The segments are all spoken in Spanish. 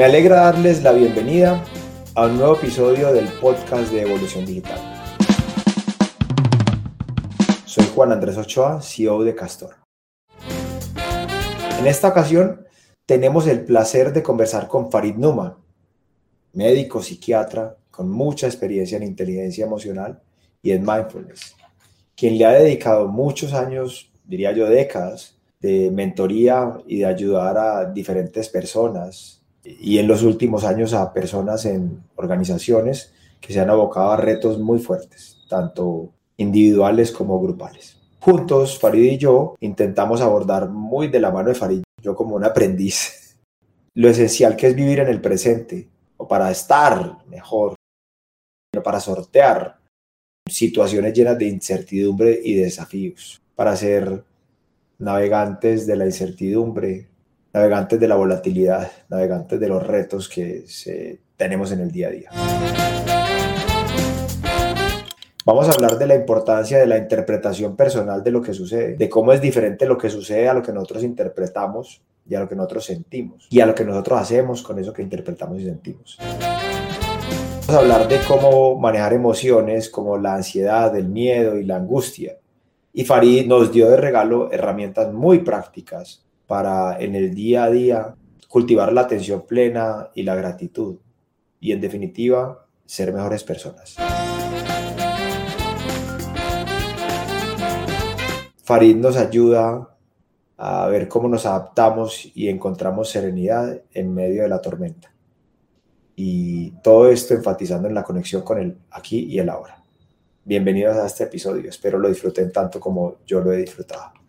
Me alegra darles la bienvenida a un nuevo episodio del podcast de Evolución Digital. Soy Juan Andrés Ochoa, CEO de Castor. En esta ocasión tenemos el placer de conversar con Farid Numa, médico psiquiatra con mucha experiencia en inteligencia emocional y en mindfulness, quien le ha dedicado muchos años, diría yo décadas, de mentoría y de ayudar a diferentes personas y en los últimos años a personas en organizaciones que se han abocado a retos muy fuertes, tanto individuales como grupales. Juntos, Farid y yo intentamos abordar muy de la mano de Farid, yo como un aprendiz, lo esencial que es vivir en el presente, o para estar mejor, para sortear situaciones llenas de incertidumbre y desafíos, para ser navegantes de la incertidumbre, navegantes de la volatilidad, navegantes de los retos que tenemos en el día a día. Vamos a hablar de la importancia de la interpretación personal de lo que sucede, de cómo es diferente lo que sucede a lo que nosotros interpretamos y a lo que nosotros sentimos y a lo que nosotros hacemos con eso que interpretamos y sentimos. Vamos a hablar de cómo manejar emociones como la ansiedad, el miedo y la angustia y Farid nos dio de regalo herramientas muy prácticas para en el día a día cultivar la atención plena y la gratitud. Y en definitiva, ser mejores personas. Farid nos ayuda a ver cómo nos adaptamos y encontramos serenidad en medio de la tormenta. Y todo esto enfatizando en la conexión con el aquí y el ahora. Bienvenidos a este episodio. Espero lo disfruten tanto como yo lo he disfrutado.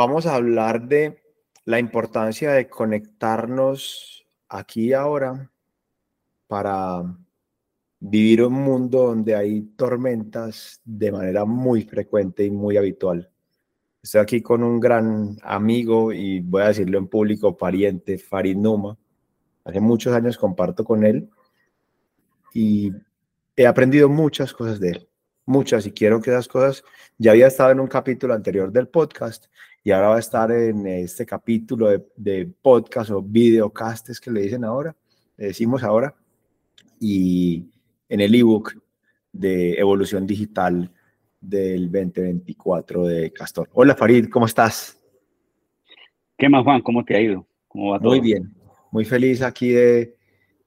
Vamos a hablar de la importancia de conectarnos aquí y ahora para vivir un mundo donde hay tormentas de manera muy frecuente y muy habitual. Estoy aquí con un gran amigo y voy a decirlo en público, pariente, Farid Numa. Hace muchos años comparto con él y he aprendido muchas cosas de él, muchas, y quiero que esas cosas, ya había estado en un capítulo anterior del podcast y ahora va a estar en este capítulo de, de podcast o videocastes que le dicen ahora, le decimos ahora, y en el ebook de evolución digital del 2024 de Castor. Hola Farid, ¿cómo estás? ¿Qué más Juan? ¿Cómo te ha ido? ¿Cómo va todo? Muy bien, muy feliz aquí de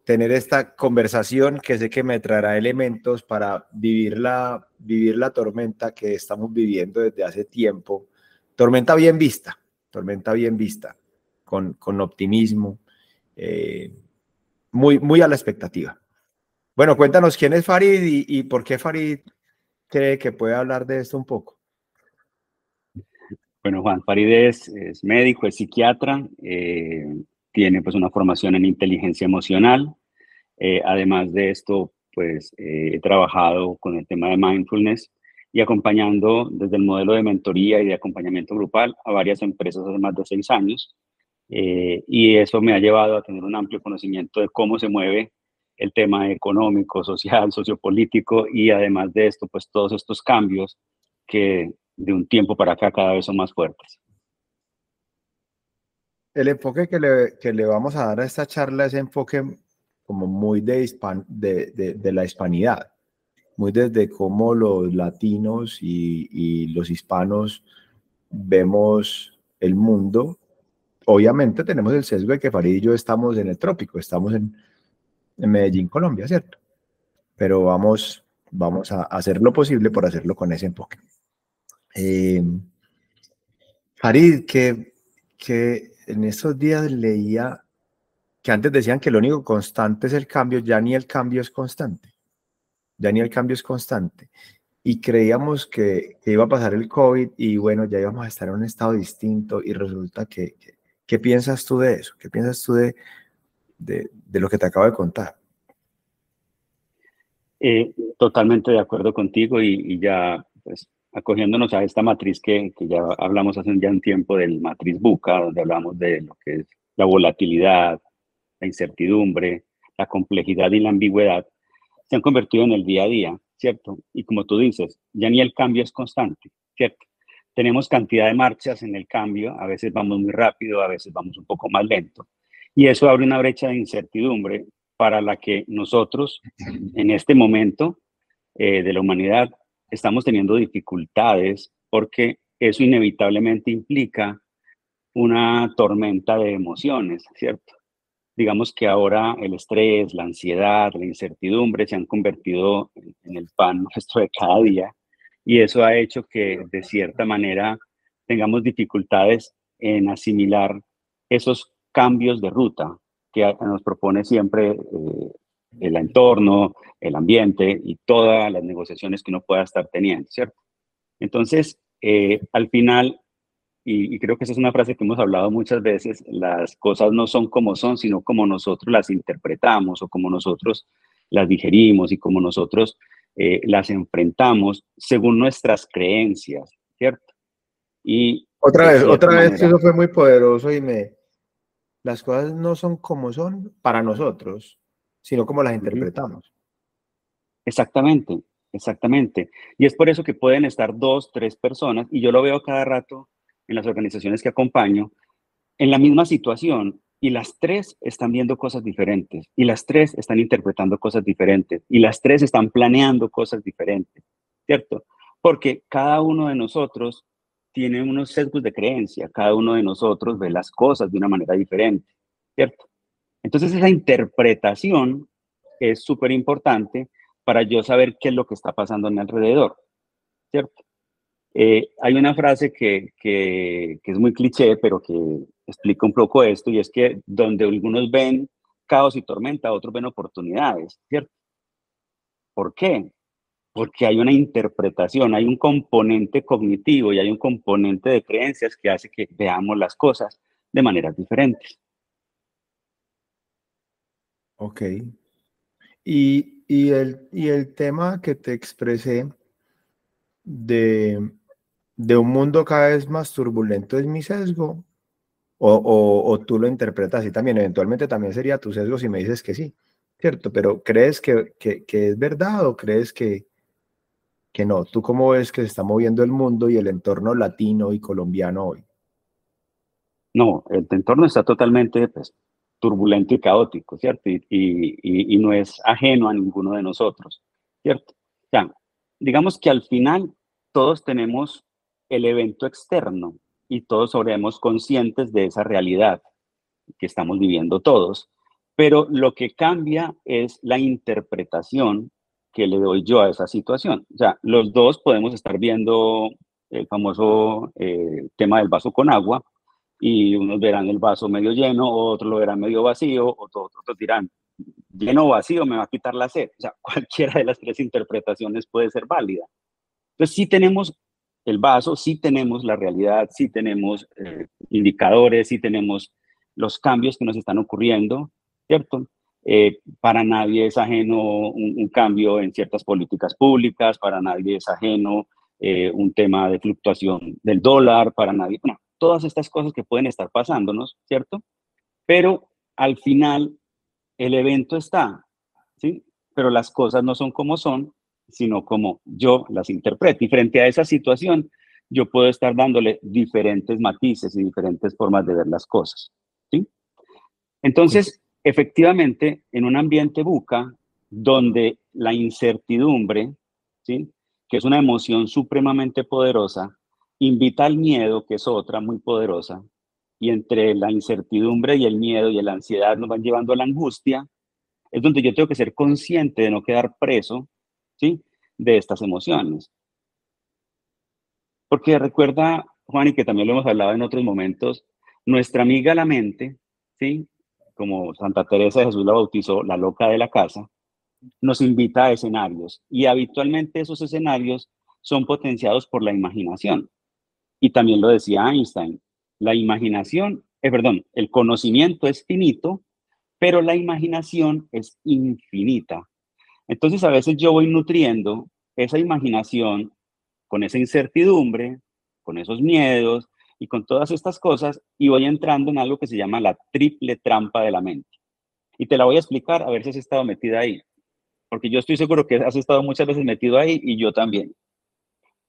tener esta conversación que sé que me traerá elementos para vivir la, vivir la tormenta que estamos viviendo desde hace tiempo. Tormenta bien vista, tormenta bien vista, con, con optimismo, eh, muy, muy a la expectativa. Bueno, cuéntanos quién es Farid y, por qué Farid cree que puede hablar de esto un poco? Bueno, Juan Farid es, médico, es psiquiatra, eh, tiene pues una formación en inteligencia emocional. Eh, además de esto, pues he trabajado con el tema de mindfulness y acompañando desde el modelo de mentoría y de acompañamiento grupal a varias empresas hace más de seis años. y eso me ha llevado a tener un amplio conocimiento de cómo se mueve el tema económico, social, sociopolítico y además de esto, pues todos estos cambios que de un tiempo para acá cada vez son más fuertes. El enfoque que le, que le vamos a dar a esta charla es enfoque como muy de, de, de, la hispanidad, muy desde cómo los latinos y, los hispanos vemos el mundo. Obviamente tenemos el sesgo de que Farid y yo estamos en el trópico, estamos en, en Medellín, Colombia, ¿cierto? Pero vamos, vamos a hacer lo posible por hacerlo con ese enfoque. Eh, Farid, que, que en estos días leía que antes decían que lo único constante es el cambio, ya ni el cambio es constante, ya ni el cambio es constante. Y creíamos que, iba a pasar el COVID y bueno, ya íbamos a estar en un estado distinto y resulta que, ¿qué piensas tú de eso? ¿Qué piensas tú de, de, lo que te acabo de contar. Eh, totalmente de acuerdo contigo y, ya pues, acogiéndonos a esta matriz que, que, ya hablamos hace ya un tiempo del matriz buca, donde hablamos de lo que es la volatilidad, la incertidumbre, la complejidad y la ambigüedad, se han convertido en el día a día, ¿cierto? Y como tú dices, ya ni el cambio es constante, ¿cierto? tenemos cantidad de marchas en el cambio, a veces vamos muy rápido, a veces vamos un poco más lento. Y eso abre una brecha de incertidumbre para la que nosotros, en este momento eh, de la humanidad, estamos teniendo dificultades porque eso inevitablemente implica una tormenta de emociones, ¿cierto? Digamos que ahora el estrés, la ansiedad, la incertidumbre se han convertido en el pan nuestro de cada día y eso ha hecho que de cierta manera tengamos dificultades en asimilar esos cambios de ruta que nos propone siempre eh, el entorno, el ambiente y todas las negociaciones que uno pueda estar teniendo, ¿cierto? Entonces, eh, al final, y, creo que esa es una frase que hemos hablado muchas veces, las cosas no son como son, sino como nosotros las interpretamos o como nosotros las digerimos y como nosotros eh, las enfrentamos según nuestras creencias, ¿cierto? Y otra vez, otra vez, eso fue muy poderoso y me... Las cosas no son como son para nosotros, sino como las interpretamos. Exactamente, exactamente. Y es por eso que pueden estar dos, tres personas, y yo lo veo cada rato en las organizaciones que acompaño, en la misma situación, y las tres están viendo cosas diferentes, y las tres están interpretando cosas diferentes, y las tres están planeando cosas diferentes, ¿cierto? Porque cada uno de nosotros tiene unos sesgos de creencia, cada uno de nosotros ve las cosas de una manera diferente, ¿cierto? Entonces esa interpretación es súper importante para yo saber qué es lo que está pasando a mi alrededor, ¿cierto? Eh, hay una frase que, que, es muy cliché, pero que explica un poco esto, y es que donde algunos ven caos y tormenta, otros ven oportunidades, ¿cierto? ¿Por qué? Porque hay una interpretación, hay un componente cognitivo y hay un componente de creencias que hace que veamos las cosas de maneras diferentes. Ok. Y, y, el, y el tema que te expresé de, de un mundo cada vez más turbulento es mi sesgo, o, o, o, tú lo interpretas así también, eventualmente también sería tu sesgo si me dices que sí, ¿cierto? Pero ¿crees que, que, que es verdad o crees que, que no? ¿Tú cómo ves que se está moviendo el mundo y el entorno latino y colombiano hoy? No, el entorno está totalmente pues, turbulento y caótico, ¿cierto? Y, y, y, no es ajeno a ninguno de nosotros, ¿cierto? Ya, digamos que al final todos tenemos el evento externo y todos seremos conscientes de esa realidad que estamos viviendo todos, pero lo que cambia es la interpretación que le doy yo a esa situación. O sea, los dos podemos estar viendo el famoso eh, tema del vaso con agua, y unos verán el vaso medio lleno, otros lo verán medio vacío, otros, otros dirán, lleno o vacío me va a quitar la sed. O sea, cualquiera de las tres interpretaciones puede ser válida. Entonces, sí tenemos el vaso, sí tenemos la realidad, sí tenemos eh, indicadores, sí tenemos los cambios que nos están ocurriendo, ¿cierto? Eh, para nadie es ajeno un, cambio en ciertas políticas públicas, para nadie es ajeno eh, un tema de fluctuación del dólar, para nadie, bueno, todas estas cosas que pueden estar pasándonos, ¿cierto? Pero al final el evento está, ¿sí? Pero las cosas no son como son, sino como yo las interpreto. Y frente a esa situación, yo puedo estar dándole diferentes matices y diferentes formas de ver las cosas, ¿sí? Entonces, efectivamente, en un ambiente buca, donde la incertidumbre, ¿sí? que es una emoción supremamente poderosa, invita al miedo, que es otra muy poderosa, y entre la incertidumbre y el miedo y la ansiedad nos van llevando a la angustia, es donde yo tengo que ser consciente de no quedar preso, De estas emociones. Porque recuerda, Juan, y que también lo hemos hablado en otros momentos, nuestra amiga la mente, ¿sí? Como Santa Teresa de Jesús la bautizó, la loca de la casa, nos invita a escenarios y habitualmente esos escenarios son potenciados por la imaginación. Y también lo decía Einstein, la imaginación, eh, perdón, el conocimiento es finito, pero la imaginación es infinita. Entonces a veces yo voy nutriendo esa imaginación con esa incertidumbre, con esos miedos y con todas estas cosas y voy entrando en algo que se llama la triple trampa de la mente. Y te la voy a explicar a ver si has estado metida ahí, porque yo estoy seguro que has estado muchas veces metido ahí y yo también.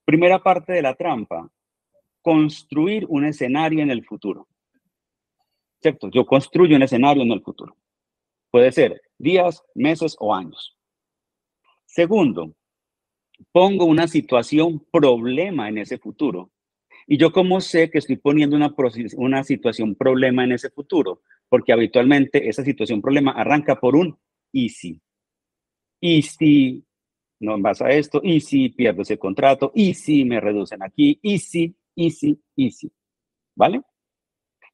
Primera parte de la trampa construir un escenario en el futuro. ¿Cierto? Yo construyo un escenario en el futuro. Puede ser días, meses o años. Segundo, pongo una situación problema en ese futuro. Y yo cómo sé que estoy poniendo una, una situación problema en ese futuro, porque habitualmente esa situación problema arranca por un y si. Y si no pasa esto, y si pierdo ese contrato, y si me reducen aquí, y si, y si, y si. ¿Vale?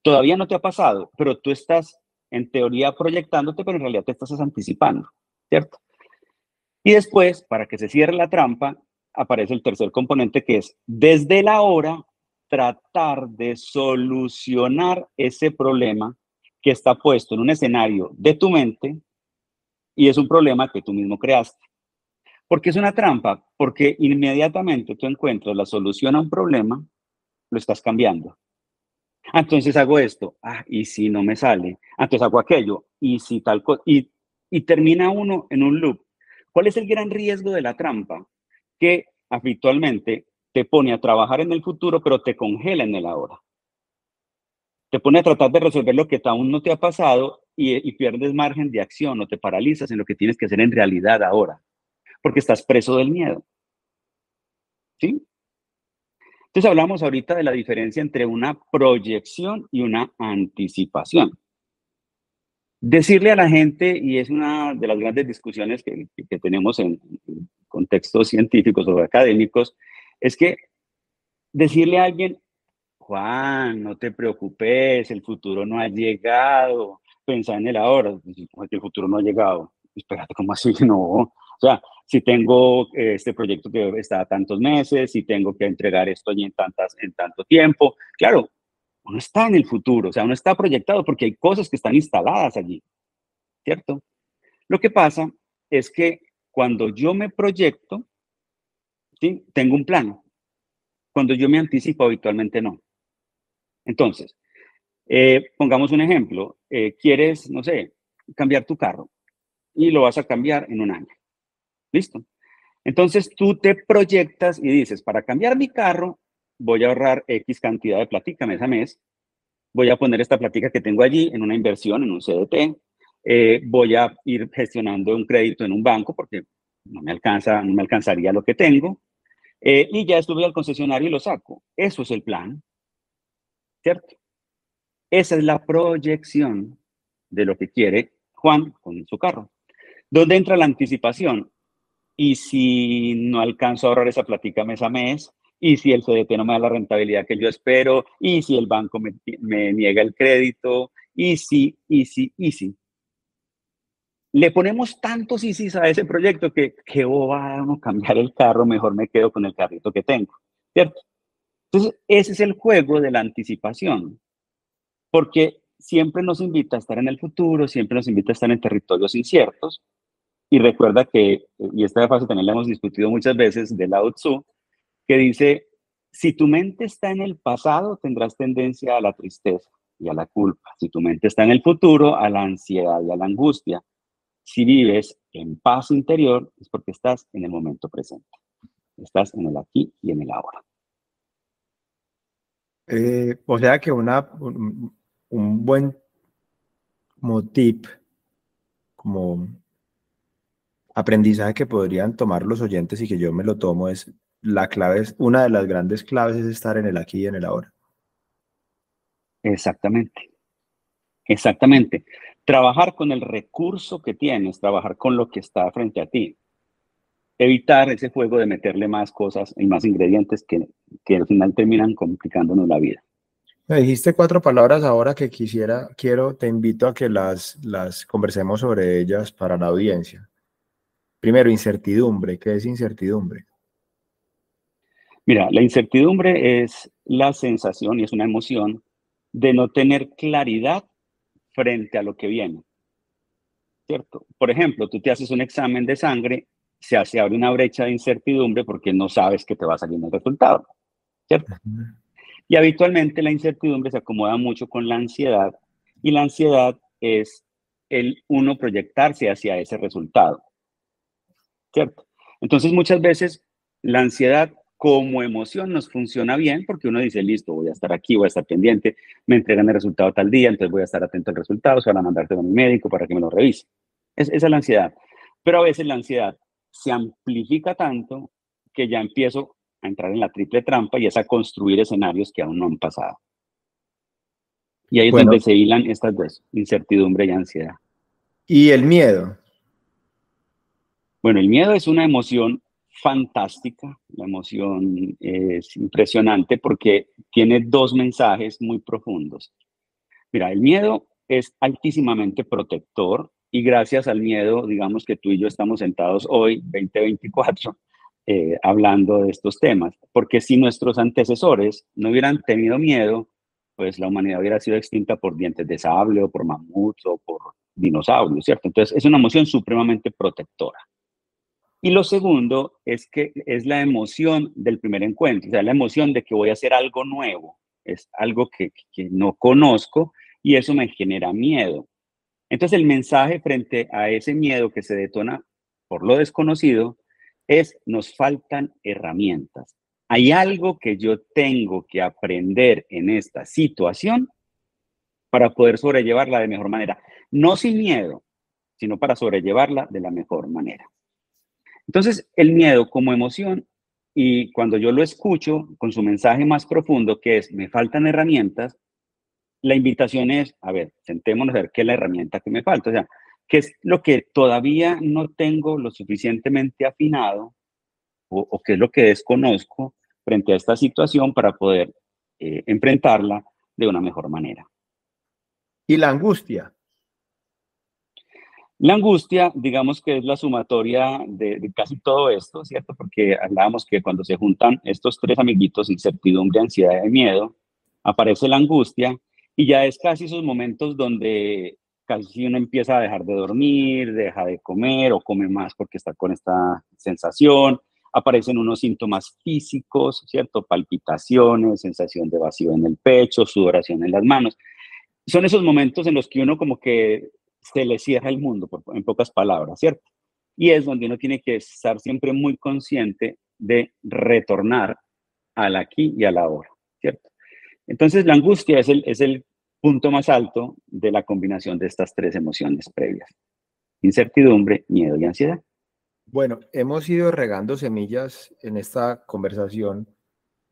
Todavía no te ha pasado, pero tú estás en teoría proyectándote, pero en realidad te estás anticipando, ¿cierto? Y después, para que se cierre la trampa, aparece el tercer componente que es desde la hora tratar de solucionar ese problema que está puesto en un escenario de tu mente y es un problema que tú mismo creaste. ¿Por qué es una trampa? Porque inmediatamente tú encuentras la solución a un problema, lo estás cambiando. Entonces hago esto, ah, y si no me sale, entonces hago aquello, y si tal cosa, y termina uno en un loop. ¿Cuál es el gran riesgo de la trampa? Que habitualmente te pone a trabajar en el futuro, pero te congela en el ahora. Te pone a tratar de resolver lo que aún no te ha pasado y, pierdes margen de acción o te paralizas en lo que tienes que hacer en realidad ahora, porque estás preso del miedo. ¿Sí? Entonces hablamos ahorita de la diferencia entre una proyección y una anticipación. Decirle a la gente, y es una de las grandes discusiones que, que tenemos en, contextos científicos o académicos, es que decirle a alguien, Juan, no te preocupes, el futuro no ha llegado, pensar en el ahora, el futuro no ha llegado. Espérate, ¿cómo así? No. O sea, si tengo eh, este proyecto que está a tantos meses, si tengo que entregar esto en, tantas, en tanto tiempo, claro, uno está en el futuro, o sea, uno está proyectado porque hay cosas que están instaladas allí, ¿cierto? Lo que pasa es que cuando yo me proyecto, ¿sí? tengo un plano. Cuando yo me anticipo, habitualmente no. Entonces, eh, pongamos un ejemplo. Eh, quieres, no sé, cambiar tu carro y lo vas a cambiar en un año. ¿Listo? Entonces tú te proyectas y dices, para cambiar mi carro, voy a ahorrar X cantidad de platica mes a mes. Voy a poner esta platica que tengo allí en una inversión, en un CDT. Eh, voy a ir gestionando un crédito en un banco porque no me alcanza, no me alcanzaría lo que tengo. y ya estuve al concesionario y lo saco. Eso es el plan. ¿cierto? Esa es la proyección de lo que quiere Juan con su carro. ¿Dónde entra la anticipación? Y si no alcanzo a ahorrar esa platica mes a mes, y si el CDT no me da la rentabilidad que yo espero, y si el banco me, niega el crédito, y si, y si, y si. Le ponemos tantos y si a ese proyecto que, que oh, vamos a cambiar el carro, mejor me quedo con el carrito que tengo, ¿cierto? Entonces, ese es el juego de la anticipación, porque siempre nos invita a estar en el futuro, siempre nos invita a estar en territorios inciertos. Y recuerda que, y esta fase también la hemos discutido muchas veces, de Lao Tzu, que dice, si tu mente está en el pasado, tendrás tendencia a la tristeza y a la culpa. Si tu mente está en el futuro, a la ansiedad y a la angustia. Si vives en paz interior, es porque estás en el momento presente. Estás en el aquí y en el ahora. Eh, o sea que una, un, buen como tip, como aprendizaje que podrían tomar los oyentes y que yo me lo tomo es la clave es una de las grandes claves es estar en el aquí y en el ahora. Exactamente. Exactamente. Trabajar con el recurso que tienes, trabajar con lo que está frente a ti evitar ese juego de meterle más cosas y más ingredientes que, que al final terminan complicándonos la vida. Me dijiste cuatro palabras ahora que quisiera, quiero, te invito a que las, las conversemos sobre ellas para la audiencia. Primero, incertidumbre. ¿Qué es incertidumbre? Mira, la incertidumbre es la sensación y es una emoción de no tener claridad frente a lo que viene. ¿Cierto? Por ejemplo, tú te haces un examen de sangre se hace abre una brecha de incertidumbre porque no sabes que te va a salir el resultado, ¿cierto? Y habitualmente la incertidumbre se acomoda mucho con la ansiedad y la ansiedad es el uno proyectarse hacia ese resultado, ¿cierto? Entonces muchas veces la ansiedad como emoción nos funciona bien porque uno dice, listo, voy a estar aquí, voy a estar pendiente, me entregan el resultado tal día, entonces voy a estar atento al resultado, se van a mandarte a mi médico para que me lo revise. Es, esa es la ansiedad. Pero a veces la ansiedad se amplifica tanto que ya empiezo a entrar en la triple trampa y es a construir escenarios que aún no han pasado. Y ahí es donde se hilan estas dos, incertidumbre y ansiedad. ¿Y el miedo? Bueno, el miedo es una emoción fantástica, la emoción es impresionante porque tiene dos mensajes muy profundos. Mira, el miedo es altísimamente protector y gracias al miedo, digamos que tú y yo estamos sentados hoy, 2024, eh, hablando de estos temas, porque si nuestros antecesores no hubieran tenido miedo, pues la humanidad hubiera sido extinta por dientes de sable o por mamuts o por dinosaurios, ¿cierto? Entonces es una emoción supremamente protectora. Y lo segundo es que es la emoción del primer encuentro, o sea, la emoción de que voy a hacer algo nuevo, es algo que, que no conozco y eso me genera miedo. Entonces el mensaje frente a ese miedo que se detona por lo desconocido es nos faltan herramientas. Hay algo que yo tengo que aprender en esta situación para poder sobrellevarla de mejor manera. No sin miedo, sino para sobrellevarla de la mejor manera. Entonces, el miedo como emoción, y cuando yo lo escucho con su mensaje más profundo, que es, me faltan herramientas, la invitación es, a ver, sentémonos a ver qué es la herramienta que me falta, o sea, qué es lo que todavía no tengo lo suficientemente afinado o, qué es lo que desconozco frente a esta situación para poder eh, enfrentarla de una mejor manera. ¿Y la angustia? La angustia, digamos que es la sumatoria de, casi todo esto, ¿cierto? Porque hablábamos que cuando se juntan estos tres amiguitos, incertidumbre, ansiedad y miedo, aparece la angustia y ya es casi esos momentos donde casi uno empieza a dejar de dormir, deja de comer o come más porque está con esta sensación. Aparecen unos síntomas físicos, ¿cierto? Palpitaciones, sensación de vacío en el pecho, sudoración en las manos. Son esos momentos en los que uno como que se le cierra el mundo, en pocas palabras, ¿cierto? Y es donde uno tiene que estar siempre muy consciente de retornar al aquí y a la ahora, ¿cierto? Entonces, la angustia es el, es el punto más alto de la combinación de estas tres emociones previas. Incertidumbre, miedo y ansiedad. Bueno, hemos ido regando semillas en esta conversación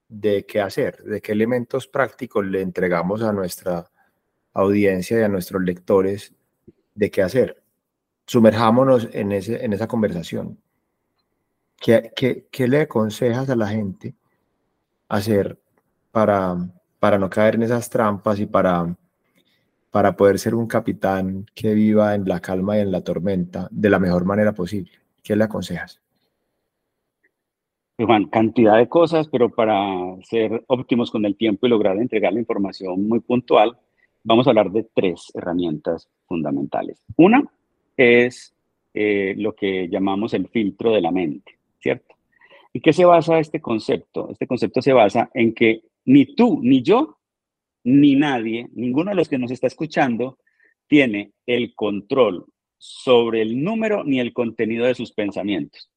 de qué hacer, de qué elementos prácticos le entregamos a nuestra audiencia y a nuestros lectores de qué hacer. Sumerjámonos en, esa conversación. ¿Qué, le aconsejas a la gente hacer para, no caer en esas trampas y para, para poder ser un capitán que viva en la calma y en la tormenta de la mejor manera posible? ¿Qué le aconsejas? Juan, cantidad de cosas, pero para ser óptimos con el tiempo y lograr entregar la información muy puntual, vamos a hablar de tres herramientas fundamentales. Una es eh, lo que llamamos el filtro de la mente, ¿cierto? ¿Y qué se basa este concepto? Este concepto se basa en que ni tú, ni yo, ni nadie, ninguno de los que nos está escuchando, tiene el control sobre el número ni el contenido de sus pensamientos.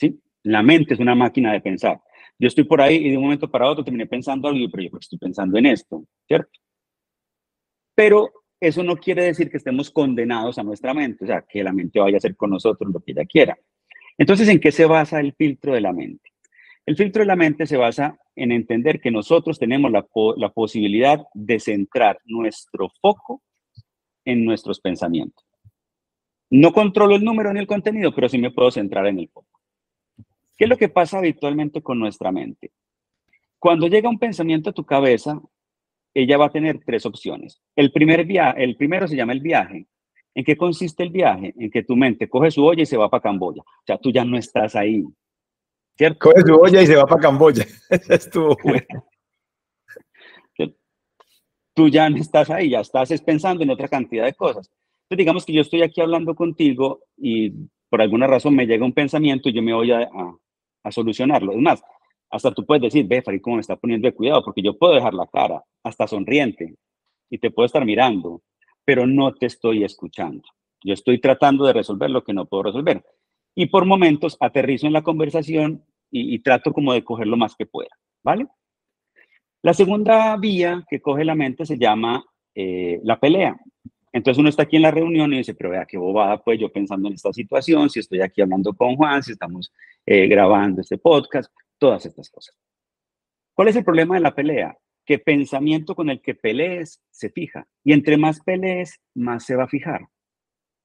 ¿Sí? La mente es una máquina de pensar. Yo estoy por ahí y de un momento para otro terminé pensando algo, pero yo estoy pensando en esto, ¿cierto? Pero eso no quiere decir que estemos condenados a nuestra mente, o sea, que la mente vaya a hacer con nosotros lo que ella quiera. Entonces, ¿en qué se basa el filtro de la mente? El filtro de la mente se basa en entender que nosotros tenemos la, posibilidad de centrar nuestro foco en nuestros pensamientos. No controlo el número ni el contenido, pero sí me puedo centrar en el foco. ¿Qué es lo que pasa habitualmente con nuestra mente? Cuando llega un pensamiento a tu cabeza, ella va a tener tres opciones. El, primer viaje, el primero se llama el viaje. ¿En qué consiste el viaje? En que tu mente coge su olla y se va para Camboya. O sea, tú ya no estás ahí. ¿Cierto? Coge su olla y se va para Camboya. Estuvo bueno. Tú ya no estás ahí, ya estás pensando en otra cantidad de cosas. Entonces, digamos que yo estoy aquí hablando contigo y por alguna razón me llega un pensamiento y yo me voy a, a solucionarlo. Es más, hasta tú puedes decir, ve, Farid, cómo me está poniendo de cuidado, porque yo puedo dejar la cara hasta sonriente y te puedo estar mirando, pero no te estoy escuchando. Yo estoy tratando de resolver lo que no puedo resolver. Y por momentos aterrizo en la conversación y, trato como de coger lo más que pueda, ¿vale? La segunda vía que coge la mente se llama eh, la pelea. Entonces uno está aquí en la reunión y dice, pero vea qué bobada, pues yo pensando en esta situación, si estoy aquí hablando con Juan, si estamos eh, grabando este podcast, todas estas cosas. ¿Cuál es el problema de la pelea? Que pensamiento con el que pelees se fija. Y entre más pelees, más se va a fijar.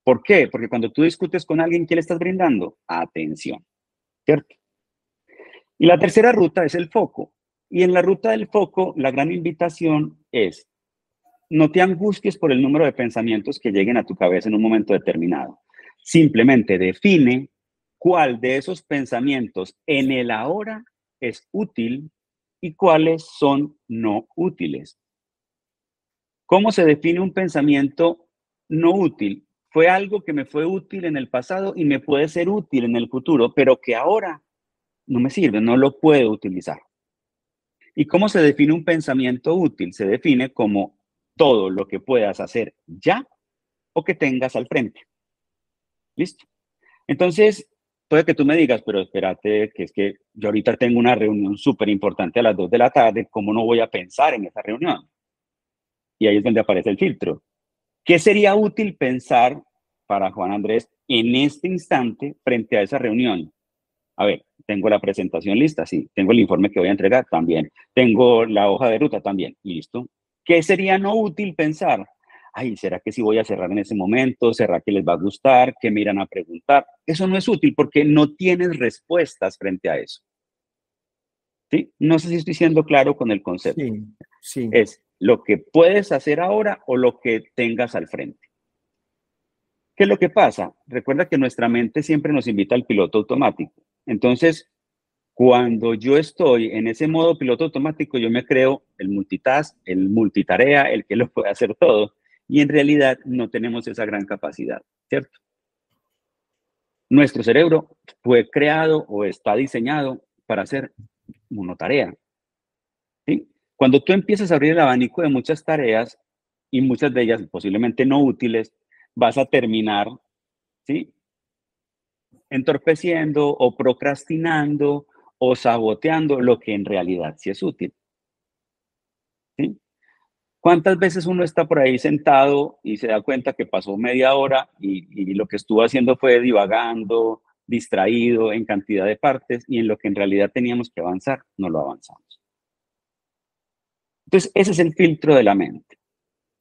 ¿Por qué? Porque cuando tú discutes con alguien, ¿qué le estás brindando? Atención. ¿Cierto? Y la tercera ruta es el foco. Y en la ruta del foco, la gran invitación es, no te angusties por el número de pensamientos que lleguen a tu cabeza en un momento determinado. Simplemente define cuál de esos pensamientos en el ahora es útil y cuáles son no útiles. ¿Cómo se define un pensamiento no útil? Fue algo que me fue útil en el pasado y me puede ser útil en el futuro, pero que ahora no me sirve, no lo puedo utilizar. ¿Y cómo se define un pensamiento útil? Se define como todo lo que puedas hacer ya o que tengas al frente. ¿Listo? Entonces, puede que tú me digas, pero espérate, que es que yo ahorita tengo una reunión súper importante a las 2 de la tarde, ¿cómo no voy a pensar en esa reunión? Y ahí es donde aparece el filtro. ¿Qué sería útil pensar para Juan Andrés en este instante frente a esa reunión? A ver, tengo la presentación lista, sí. Tengo el informe que voy a entregar también. Tengo la hoja de ruta también. Listo. ¿Qué sería no útil pensar? Ay, ¿será que si voy a cerrar en ese momento? ¿Será que les va a gustar? ¿Qué miran a preguntar? Eso no es útil porque no tienes respuestas frente a eso. ¿Sí? No sé si estoy siendo claro con el concepto. Sí, sí. Es lo que puedes hacer ahora o lo que tengas al frente. ¿Qué es lo que pasa? Recuerda que nuestra mente siempre nos invita al piloto automático. Entonces, cuando yo estoy en ese modo piloto automático, yo me creo el multitask, el multitarea, el que lo puede hacer todo. Y en realidad no tenemos esa gran capacidad, ¿cierto? Nuestro cerebro fue creado o está diseñado para hacer monotarea. ¿sí? Cuando tú empiezas a abrir el abanico de muchas tareas y muchas de ellas posiblemente no útiles, vas a terminar ¿sí? entorpeciendo o procrastinando o saboteando lo que en realidad sí es útil. ¿Sí? ¿Cuántas veces uno está por ahí sentado y se da cuenta que pasó media hora y, lo que estuvo haciendo fue divagando, distraído en cantidad de partes y en lo que en realidad teníamos que avanzar, no lo avanzamos? Entonces, ese es el filtro de la mente.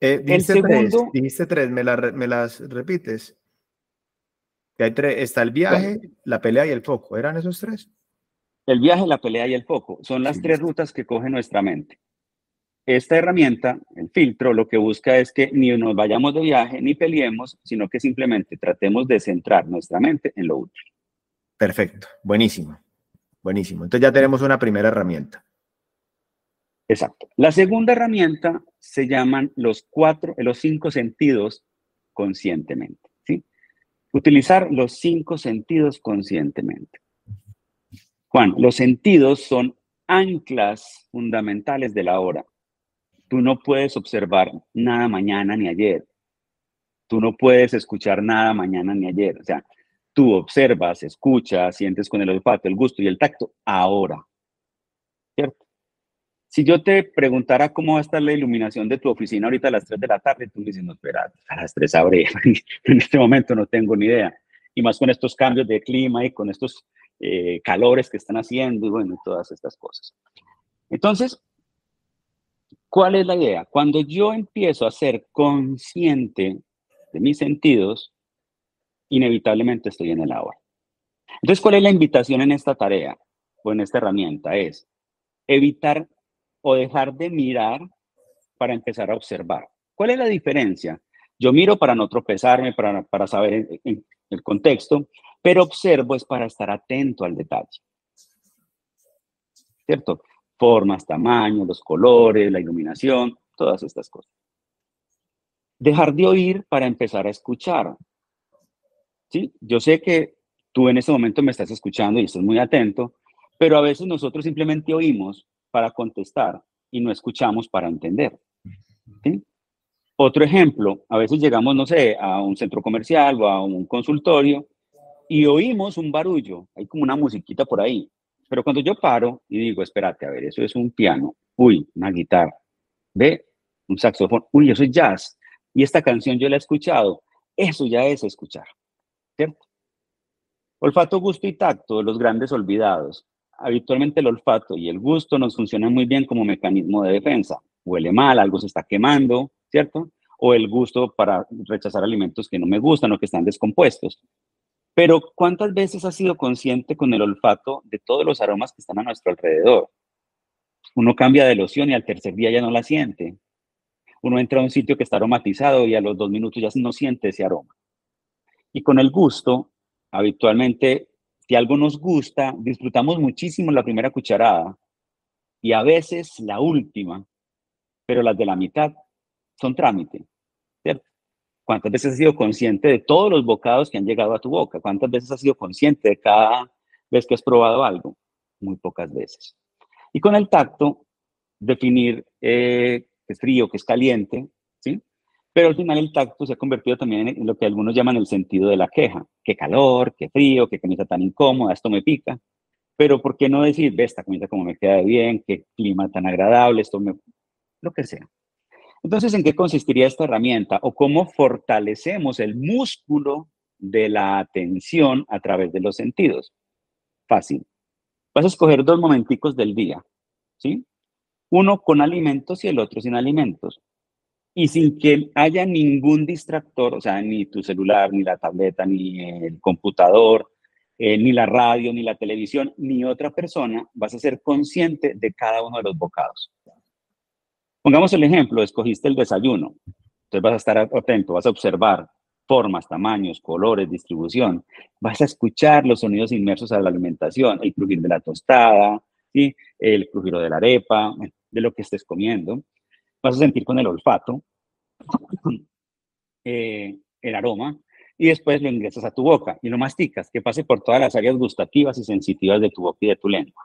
Eh, el segundo, tres, dijiste tres, ¿me, me las repites? Que hay tres, está el viaje, la pelea y el foco. ¿Eran esos tres? El viaje, la pelea y el foco son las tres rutas que coge nuestra mente. Esta herramienta, el filtro, lo que busca es que ni nos vayamos de viaje ni peleemos, sino que simplemente tratemos de centrar nuestra mente en lo útil. Perfecto, buenísimo, buenísimo. Entonces ya tenemos una primera herramienta. Exacto. La segunda herramienta se llaman los cuatro, los cinco sentidos conscientemente. ¿sí? Utilizar los cinco sentidos conscientemente. Juan, los sentidos son anclas fundamentales de la hora. Tú no puedes observar nada mañana ni ayer. Tú no puedes escuchar nada mañana ni ayer. O sea, tú observas, escuchas, sientes con el olfato, el gusto y el tacto ahora. ¿Cierto? Si yo te preguntara cómo va a estar la iluminación de tu oficina ahorita a las 3 de la tarde, tú me dices, no, espera, a las 3 abre. en este momento no tengo ni idea. Y más con estos cambios de clima y con estos eh, calores que están haciendo y bueno, todas estas cosas. Entonces, ¿cuál es la idea? Cuando yo empiezo a ser consciente de mis sentidos, inevitablemente estoy en el ahora. Entonces, ¿cuál es la invitación en esta tarea o en esta herramienta? Es evitar o dejar de mirar para empezar a observar. ¿Cuál es la diferencia? Yo miro para no tropezarme, para, para saber el contexto, pero observo es para estar atento al detalle. ¿Cierto? Formas, tamaños, los colores, la iluminación, todas estas cosas. Dejar de oír para empezar a escuchar. ¿Sí? Yo sé que tú en ese momento me estás escuchando y estás muy atento, pero a veces nosotros simplemente oímos para contestar y no escuchamos para entender. Otro ejemplo, a veces llegamos, no sé, a un centro comercial o a un consultorio y oímos un barullo, hay como una musiquita por ahí, Pero cuando yo paro y digo, espérate, a ver, eso es un piano, uy, una guitarra, ve, un saxofón, uy, eso es jazz, y esta canción yo la he escuchado, eso ya es escuchar, ¿cierto? Olfato, gusto y tacto, los grandes olvidados. Habitualmente el olfato y el gusto nos funcionan muy bien como mecanismo de defensa. Huele mal, algo se está quemando, ¿cierto? O el gusto para rechazar alimentos que no me gustan o que están descompuestos. Pero ¿cuántas veces has sido consciente con el olfato de todos los aromas que están a nuestro alrededor? Uno cambia de loción y al tercer día ya no la siente. Uno entra a un sitio que está aromatizado y a los dos minutos ya no siente ese aroma. Y con el gusto, habitualmente, si algo nos gusta, disfrutamos muchísimo la primera cucharada y a veces la última, pero las de la mitad son trámite. ¿Cuántas veces has sido consciente de todos los bocados que han llegado a tu boca? ¿Cuántas veces has sido consciente de cada vez que has probado algo? Muy pocas veces. Y con el tacto, definir eh, qué es frío, qué es caliente, ¿sí? Pero al final el tacto se ha convertido también en lo que algunos llaman el sentido de la queja. Qué calor, qué frío, qué camisa tan incómoda, esto me pica. Pero ¿por qué no decir, ve, esta camisa como me queda bien, qué clima tan agradable, esto me... lo que sea. Entonces, ¿en qué consistiría esta herramienta o cómo fortalecemos el músculo de la atención a través de los sentidos? Fácil. Vas a escoger dos momenticos del día, ¿sí? Uno con alimentos y el otro sin alimentos. Y sin que haya ningún distractor, o sea, ni tu celular, ni la tableta, ni el computador, eh, ni la radio, ni la televisión, ni otra persona, vas a ser consciente de cada uno de los bocados. Pongamos el ejemplo, escogiste el desayuno. Entonces vas a estar atento, vas a observar formas, tamaños, colores, distribución. Vas a escuchar los sonidos inmersos a la alimentación, el crujir de la tostada, ¿sí? el crujir de la arepa, de lo que estés comiendo. Vas a sentir con el olfato eh, el aroma y después lo ingresas a tu boca y lo masticas, que pase por todas las áreas gustativas y sensitivas de tu boca y de tu lengua.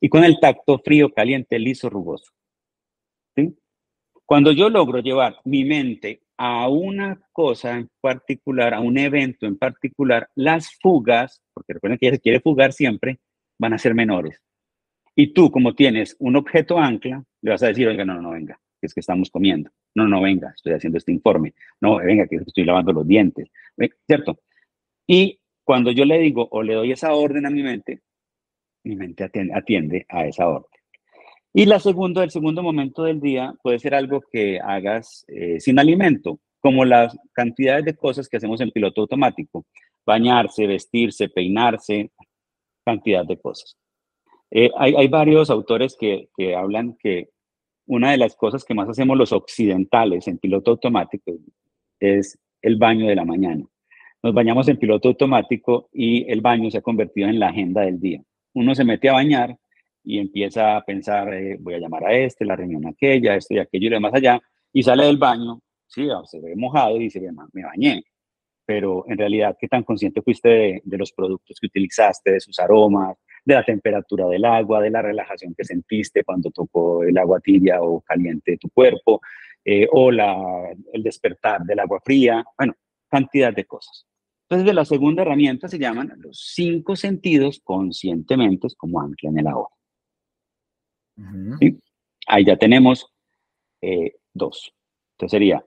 Y con el tacto frío, caliente, liso, rugoso. Cuando yo logro llevar mi mente a una cosa en particular, a un evento en particular, las fugas, porque recuerden que ella quiere fugar siempre, van a ser menores. Y tú, como tienes un objeto ancla, le vas a decir, oiga, no, no, venga, es que estamos comiendo. No, no, venga, estoy haciendo este informe. No, venga, que estoy lavando los dientes. ¿Cierto? Y cuando yo le digo o le doy esa orden a mi mente, mi mente atiende a esa orden. Y el segundo momento del día puede ser algo que hagas eh, sin alimento, como las cantidades de cosas que hacemos en piloto automático. Bañarse, vestirse, peinarse, cantidad de cosas. Eh, hay, hay, varios autores que, que hablan que una de las cosas que más hacemos los occidentales en piloto automático es el baño de la mañana. Nos bañamos en piloto automático y el baño se ha convertido en la agenda del día. Uno se mete a bañar y empieza a pensar, eh, voy a llamar a este, la reunión aquella, esto y aquello y demás allá, y sale del baño, sí, ah, se ve mojado y dice, me bañé, pero en realidad, ¿qué tan consciente fuiste de, los productos que utilizaste, de sus aromas, de la temperatura del agua, de la relajación que sentiste cuando tocó el agua tibia o caliente de tu cuerpo, eh, o la, el despertar del agua fría, bueno, cantidad de cosas. Entonces, de la segunda herramienta se llaman los cinco sentidos conscientemente como ancla en el ahora. Ahí ya tenemos eh, dos. Entonces sería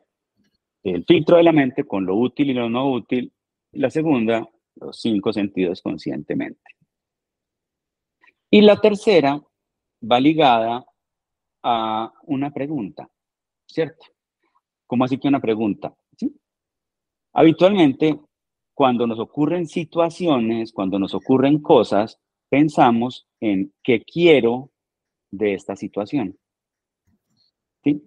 el filtro de la mente con lo útil y lo no útil. La segunda, los cinco sentidos conscientemente. Y la tercera va ligada a una pregunta, ¿cierto? ¿Cómo así que una pregunta? Habitualmente, cuando nos ocurren situaciones, cuando nos ocurren cosas, pensamos en qué quiero de esta situación. ¿Sí?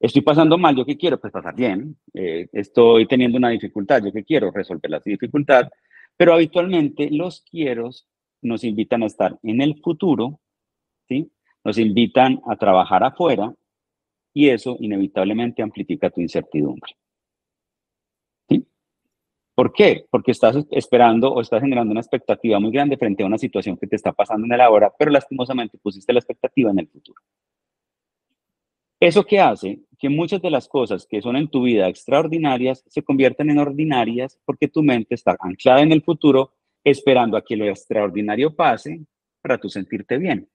Estoy pasando mal, ¿yo qué quiero? Pues pasar bien. Eh, estoy teniendo una dificultad, ¿yo qué quiero? Resolver la dificultad. Pero habitualmente los quieros nos invitan a estar en el futuro, ¿sí? Nos invitan a trabajar afuera y eso inevitablemente amplifica tu incertidumbre. ¿Por qué? Porque estás esperando o estás generando una expectativa muy grande frente a una situación que te está pasando en el ahora, pero lastimosamente pusiste la expectativa en el futuro. ¿Eso qué hace? Que muchas de las cosas que son en tu vida extraordinarias se convierten en ordinarias porque tu mente está anclada en el futuro esperando a que lo extraordinario pase para tú sentirte bien.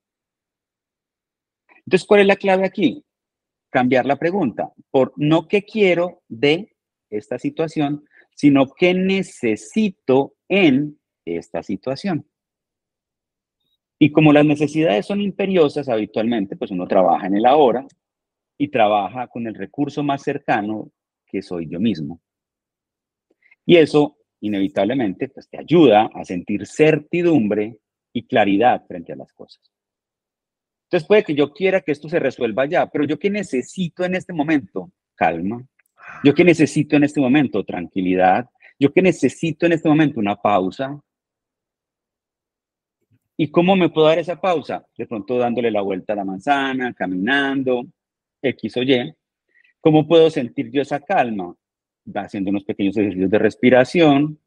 Entonces, ¿cuál es la clave aquí? Cambiar la pregunta por no qué quiero de esta situación, sino qué necesito en esta situación. Y como las necesidades son imperiosas habitualmente, pues uno trabaja en el ahora y trabaja con el recurso más cercano que soy yo mismo. Y eso, inevitablemente, pues te ayuda a sentir certidumbre y claridad frente a las cosas. Entonces puede que yo quiera que esto se resuelva ya, pero yo qué necesito en este momento? Calma. Yo qué necesito en este momento? Tranquilidad. Yo qué necesito en este momento? Una pausa. ¿Y cómo me puedo dar esa pausa? De pronto dándole la vuelta a la manzana, caminando, X o Y. ¿Cómo puedo sentir yo esa calma? Haciendo unos pequeños ejercicios de respiración.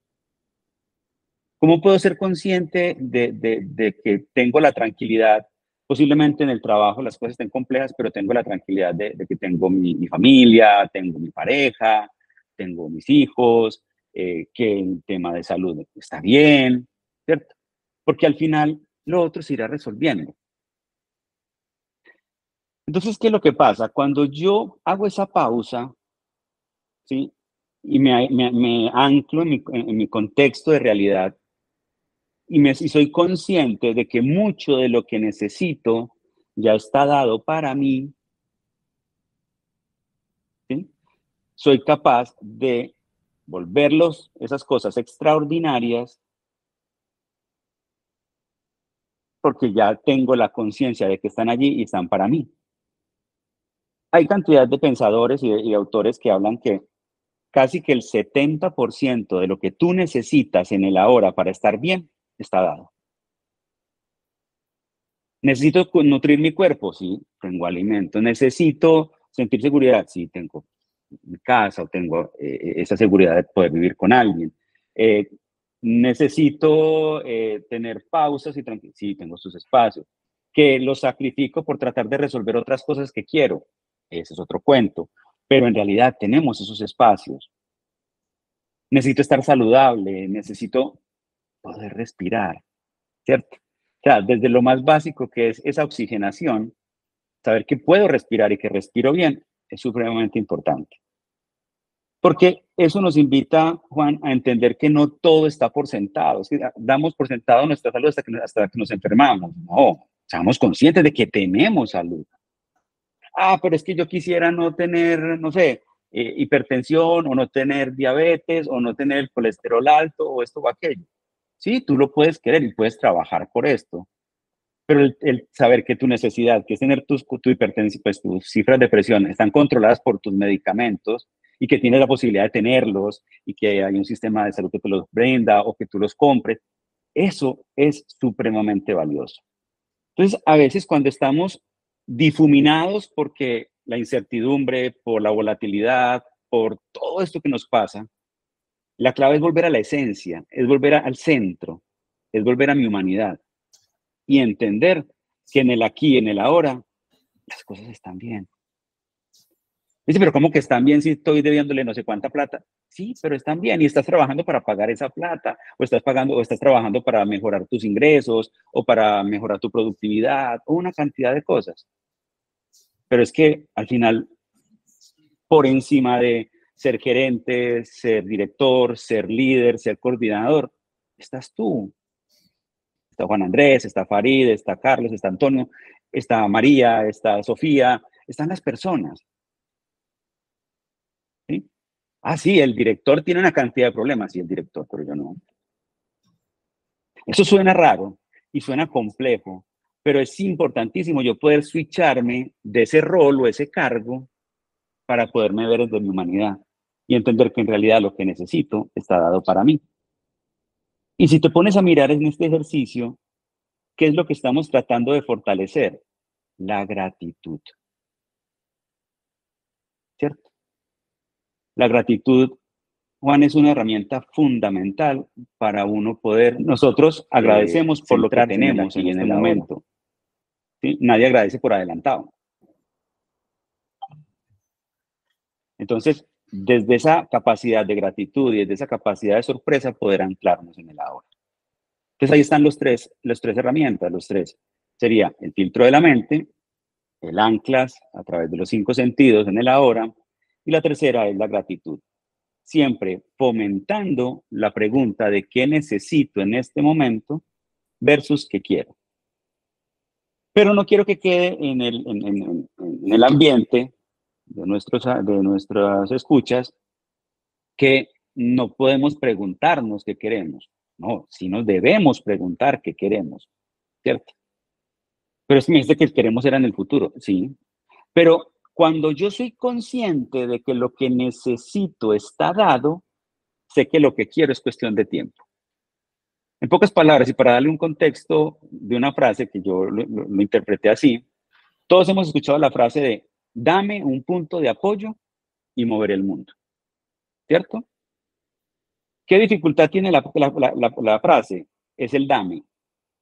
¿Cómo puedo ser consciente de, que tengo la tranquilidad? Posiblemente en el trabajo las cosas estén complejas, pero tengo la tranquilidad de, que tengo mi, familia, tengo mi pareja, tengo mis hijos, eh, que el tema de salud está bien, ¿cierto? porque al final lo otro se irá resolviendo. Entonces, ¿qué es lo que pasa? Cuando yo hago esa pausa, ¿sí? Y me, me, anclo en mi, en mi, contexto de realidad y, soy consciente de que mucho de lo que necesito ya está dado para mí, soy capaz de volverlos, esas cosas extraordinarias, porque ya tengo la conciencia de que están allí y están para mí. Hay cantidad de pensadores y, autores que hablan que casi que el 70% de lo que tú necesitas en el ahora para estar bien está dado. Necesito nutrir mi cuerpo, sí, tengo alimento. Necesito sentir seguridad, sí, tengo mi casa o tengo eh, esa seguridad de poder vivir con alguien. Eh, necesito eh, tener pausas y. Sí, tengo sus espacios. Que los sacrifico por tratar de resolver otras cosas que quiero. Ese es otro cuento. Pero en realidad tenemos esos espacios. Necesito estar saludable, necesito poder respirar, ¿cierto? O sea, desde lo más básico que es esa oxigenación, saber que puedo respirar y que respiro bien es supremamente importante. Porque eso nos invita, Juan, a entender que no todo está por sentado. Es que damos por sentado nuestra salud hasta que, hasta que nos enfermamos. No, seamos conscientes de que tenemos salud. Ah, pero es que yo quisiera no tener, no sé, eh, hipertensión o no tener diabetes o no tener colesterol alto o esto o aquello. Sí, tú lo puedes querer y puedes trabajar por esto. Pero el, saber que tu necesidad, que es tener tus, tu hipertensión, pues tus cifras de presión están controladas por tus medicamentos, y que tienes la posibilidad de tenerlos y que hay un sistema de salud que te los brinda o que tú los compres, eso es supremamente valioso. Entonces, a veces cuando estamos difuminados porque la incertidumbre, por la volatilidad, por todo esto que nos pasa, la clave es volver a la esencia, es volver al centro, es volver a mi humanidad y entender que en el aquí, en el ahora, las cosas están bien. Dice, pero ¿cómo que están bien si estoy debiéndole no sé cuánta plata? Sí, pero están bien y estás trabajando para pagar esa plata, o estás pagando, o estás trabajando para mejorar tus ingresos, o para mejorar tu productividad, o una cantidad de cosas. Pero es que al final, por encima de ser gerente, ser director, ser líder, ser coordinador, estás tú. Está Juan Andrés, está Farid, está Carlos, está Antonio, está María, está Sofía, están las personas. Ah, sí, el director tiene una cantidad de problemas, sí, el director, pero yo no. Eso suena raro y suena complejo, pero es importantísimo yo poder switcharme de ese rol o ese cargo para poderme ver desde mi humanidad y entender que en realidad lo que necesito está dado para mí. Y si te pones a mirar en este ejercicio, ¿qué es lo que estamos tratando de fortalecer? La gratitud. ¿Cierto? La gratitud, Juan, es una herramienta fundamental para uno poder. Nosotros agradecemos por lo que tenemos en, este momento. Nadie agradece por adelantado. Entonces, desde esa capacidad de gratitud y desde esa capacidad de sorpresa, poder anclarnos en el ahora. Entonces ahí están los tres, las tres herramientas, los tres. Sería el filtro de la mente, el anclas a través de los cinco sentidos en el ahora, y la tercera es la gratitud. Siempre fomentando la pregunta de qué necesito en este momento versus qué quiero. Pero no quiero que quede en el, en, el ambiente de, nuestros, de nuestras escuchas que no podemos preguntarnos qué queremos. No, si nos debemos preguntar qué queremos, ¿cierto? Pero es que me dice que queremos era en el futuro, sí. Pero cuando yo soy consciente de que lo que necesito está dado, sé que lo que quiero es cuestión de tiempo. En pocas palabras, y para darle un contexto de una frase que yo lo, lo interpreté así, todos hemos escuchado la frase de dame un punto de apoyo y mover el mundo. ¿Cierto? ¿Qué dificultad tiene la, frase? Es el dame.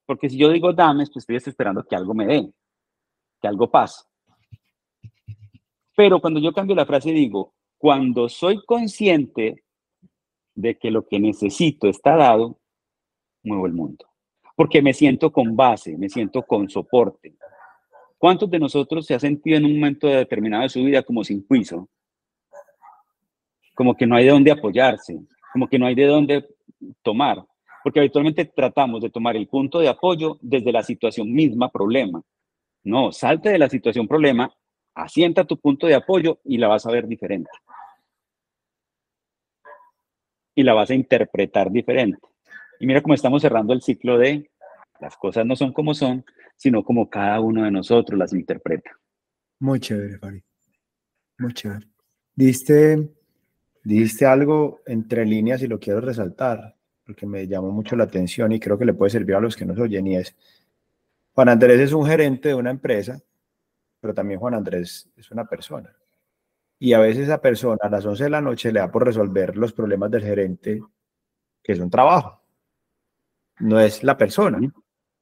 Porque si yo digo dame, pues estoy esperando que algo me dé, que algo pase. Pero cuando yo cambio la frase digo, cuando soy consciente de que lo que necesito está dado, muevo el mundo. Porque me siento con base, me siento con soporte. ¿Cuántos de nosotros se ha sentido en un momento determinado de su vida como sin juicio? Como que no hay de dónde apoyarse, como que no hay de dónde tomar, porque habitualmente tratamos de tomar el punto de apoyo desde la situación misma problema. No, salte de la situación problema, asienta tu punto de apoyo y la vas a ver diferente. Y la vas a interpretar diferente. Y mira cómo estamos cerrando el ciclo de las cosas no son como son, sino como cada uno de nosotros las interpreta. Muy chévere, Farid. Muy chévere. Diste Dijiste algo entre líneas y lo quiero resaltar, porque me llamó mucho la atención y creo que le puede servir a los que nos oyen, y es, Juan Andrés es un gerente de una empresa, pero también Juan Andrés es una persona. Y a veces esa persona a las 11 de la noche le da por resolver los problemas del gerente, que es un trabajo, no es la persona.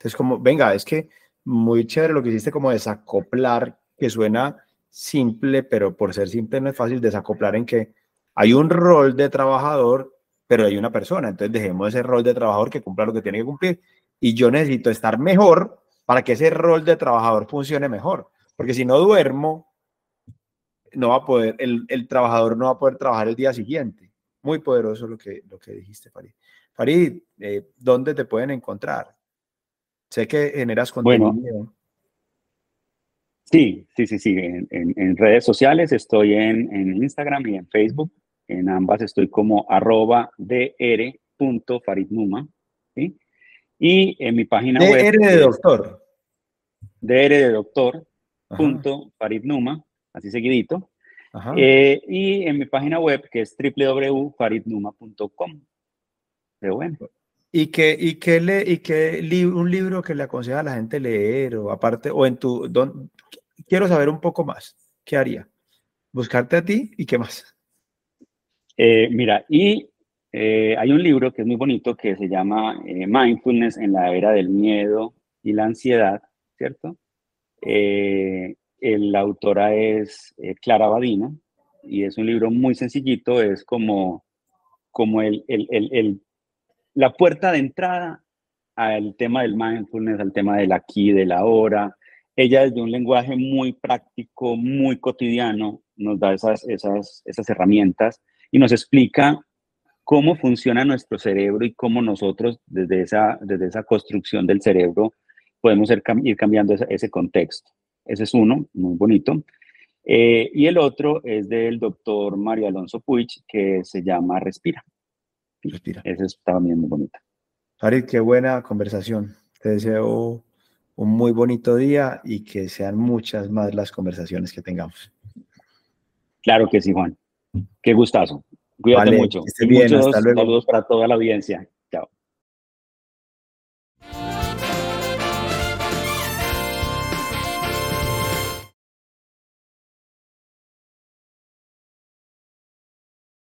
Entonces, como, venga, es que muy chévere lo que hiciste como desacoplar, que suena simple, pero por ser simple no es fácil desacoplar en que hay un rol de trabajador, pero hay una persona. Entonces dejemos ese rol de trabajador que cumpla lo que tiene que cumplir. Y yo necesito estar mejor para que ese rol de trabajador funcione mejor. Porque si no duermo, no va a poder, el, trabajador no va a poder trabajar el día siguiente. Muy poderoso lo que, lo que dijiste, Farid. Farid, eh, ¿dónde te pueden encontrar? Sé que generas contenido. Bueno, sí, sí, sí, sí. En, redes sociales estoy en, en Instagram y en Facebook en ambas estoy como arroba dr.faridnuma. ¿sí? Y en mi página web. DR de doctor. DR de doctor. Punto faridnuma, así seguidito. Eh, y en mi página web que es www.faridnuma.com. De bueno. ¿Y qué, y qué, le, y qué un libro que le aconseja a la gente leer o aparte, o en tu, don, quiero saber un poco más, ¿qué haría? Buscarte a ti y qué más. Eh, mira, y eh, hay un libro que es muy bonito que se llama eh, Mindfulness en la era del miedo y la ansiedad, ¿cierto? la autora es Clara Badina y es un libro muy sencillito, es como, como el, el, el, la puerta de entrada al tema del mindfulness, al tema del aquí, del ahora. Ella desde un lenguaje muy práctico, muy cotidiano, nos da esas, herramientas y nos explica cómo funciona nuestro cerebro y cómo nosotros desde esa, desde esa construcción del cerebro podemos ir, cambiando ese, contexto. Ese es uno, muy bonito. Eh, y el otro es del doctor Mario Alonso Puig, que se llama Respira. Respira. Ese está también muy bonito. Farid, qué buena conversación. Te deseo un muy bonito día y que sean muchas más las conversaciones que tengamos. Claro que sí, Juan. Qué gustazo. Cuídate mucho. Muchos saludos para toda la audiencia.